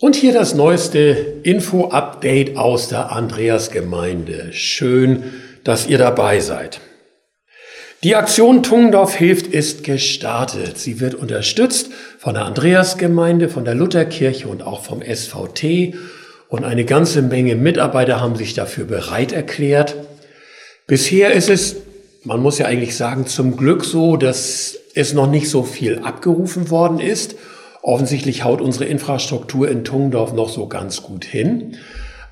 Und hier das neueste Info-Update aus der Andreasgemeinde. Schön, dass ihr dabei seid. Die Aktion Tungendorf hilft ist gestartet. Sie wird unterstützt von der Andreasgemeinde, von der Lutherkirche und auch vom SVT. Und eine ganze Menge Mitarbeiter haben sich dafür bereit erklärt. Bisher ist es, man muss ja eigentlich sagen, zum Glück so, dass es noch nicht so viel abgerufen worden ist. Offensichtlich haut unsere Infrastruktur in Tungendorf noch so ganz gut hin.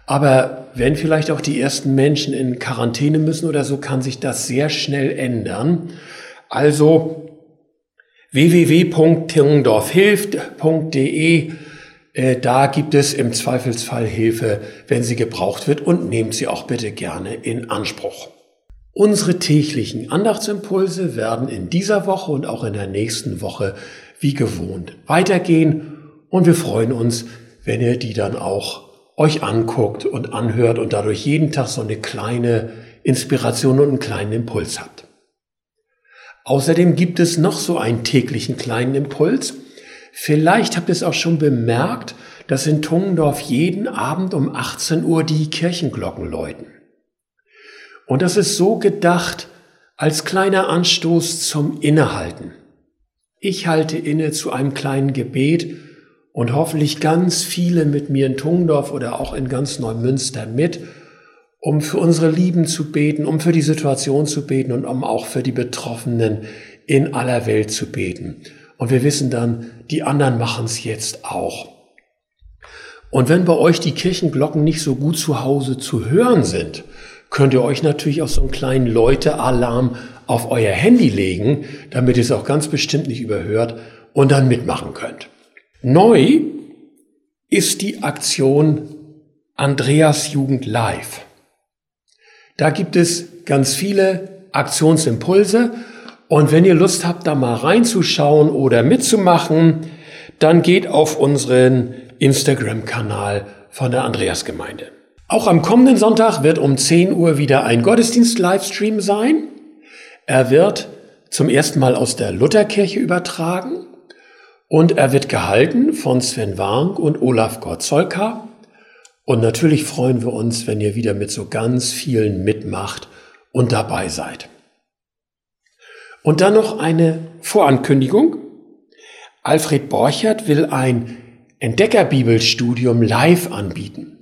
Aber wenn vielleicht auch die ersten Menschen in Quarantäne müssen oder so, kann sich das sehr schnell ändern. Also www.tungendorfhilft.de, äh, da gibt es im Zweifelsfall Hilfe, wenn sie gebraucht wird und nehmt sie auch bitte gerne in Anspruch. Unsere täglichen Andachtsimpulse werden in dieser Woche und auch in der nächsten Woche wie gewohnt weitergehen und wir freuen uns, wenn ihr die dann auch euch anguckt und anhört und dadurch jeden Tag so eine kleine Inspiration und einen kleinen Impuls habt. Außerdem gibt es noch so einen täglichen kleinen Impuls. Vielleicht habt ihr es auch schon bemerkt, dass in Tungendorf jeden Abend um 18 Uhr die Kirchenglocken läuten. Und das ist so gedacht als kleiner Anstoß zum Innehalten. Ich halte inne zu einem kleinen Gebet und hoffentlich ganz viele mit mir in Tungdorf oder auch in ganz Neumünster mit, um für unsere Lieben zu beten, um für die Situation zu beten und um auch für die Betroffenen in aller Welt zu beten. Und wir wissen dann, die anderen machen es jetzt auch. Und wenn bei euch die Kirchenglocken nicht so gut zu Hause zu hören sind, könnt ihr euch natürlich auch so einen kleinen Leute-Alarm auf euer Handy legen, damit ihr es auch ganz bestimmt nicht überhört und dann mitmachen könnt. Neu ist die Aktion Andreas Jugend Live. Da gibt es ganz viele Aktionsimpulse und wenn ihr Lust habt, da mal reinzuschauen oder mitzumachen, dann geht auf unseren Instagram-Kanal von der Andreasgemeinde. Auch am kommenden Sonntag wird um 10 Uhr wieder ein Gottesdienst-Livestream sein. Er wird zum ersten Mal aus der Lutherkirche übertragen und er wird gehalten von Sven Wank und Olaf Gottzollka. Und natürlich freuen wir uns, wenn ihr wieder mit so ganz vielen mitmacht und dabei seid. Und dann noch eine Vorankündigung. Alfred Borchert will ein Entdeckerbibelstudium live anbieten.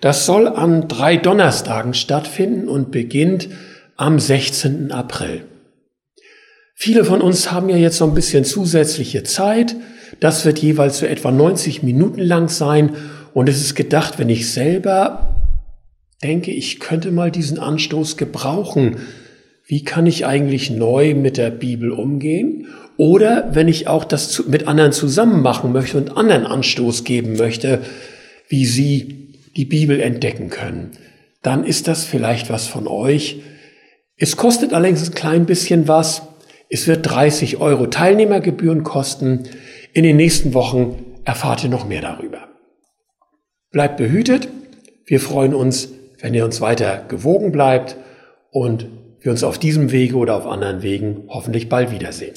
Das soll an drei Donnerstagen stattfinden und beginnt am 16. April. Viele von uns haben ja jetzt so ein bisschen zusätzliche Zeit. Das wird jeweils so etwa 90 Minuten lang sein. Und es ist gedacht, wenn ich selber denke, ich könnte mal diesen Anstoß gebrauchen. Wie kann ich eigentlich neu mit der Bibel umgehen? Oder wenn ich auch das mit anderen zusammen machen möchte und anderen Anstoß geben möchte, wie sie die Bibel entdecken können, dann ist das vielleicht was von euch. Es kostet allerdings ein klein bisschen was. Es wird 30 Euro Teilnehmergebühren kosten. In den nächsten Wochen erfahrt ihr noch mehr darüber. Bleibt behütet. Wir freuen uns, wenn ihr uns weiter gewogen bleibt und wir uns auf diesem Wege oder auf anderen Wegen hoffentlich bald wiedersehen.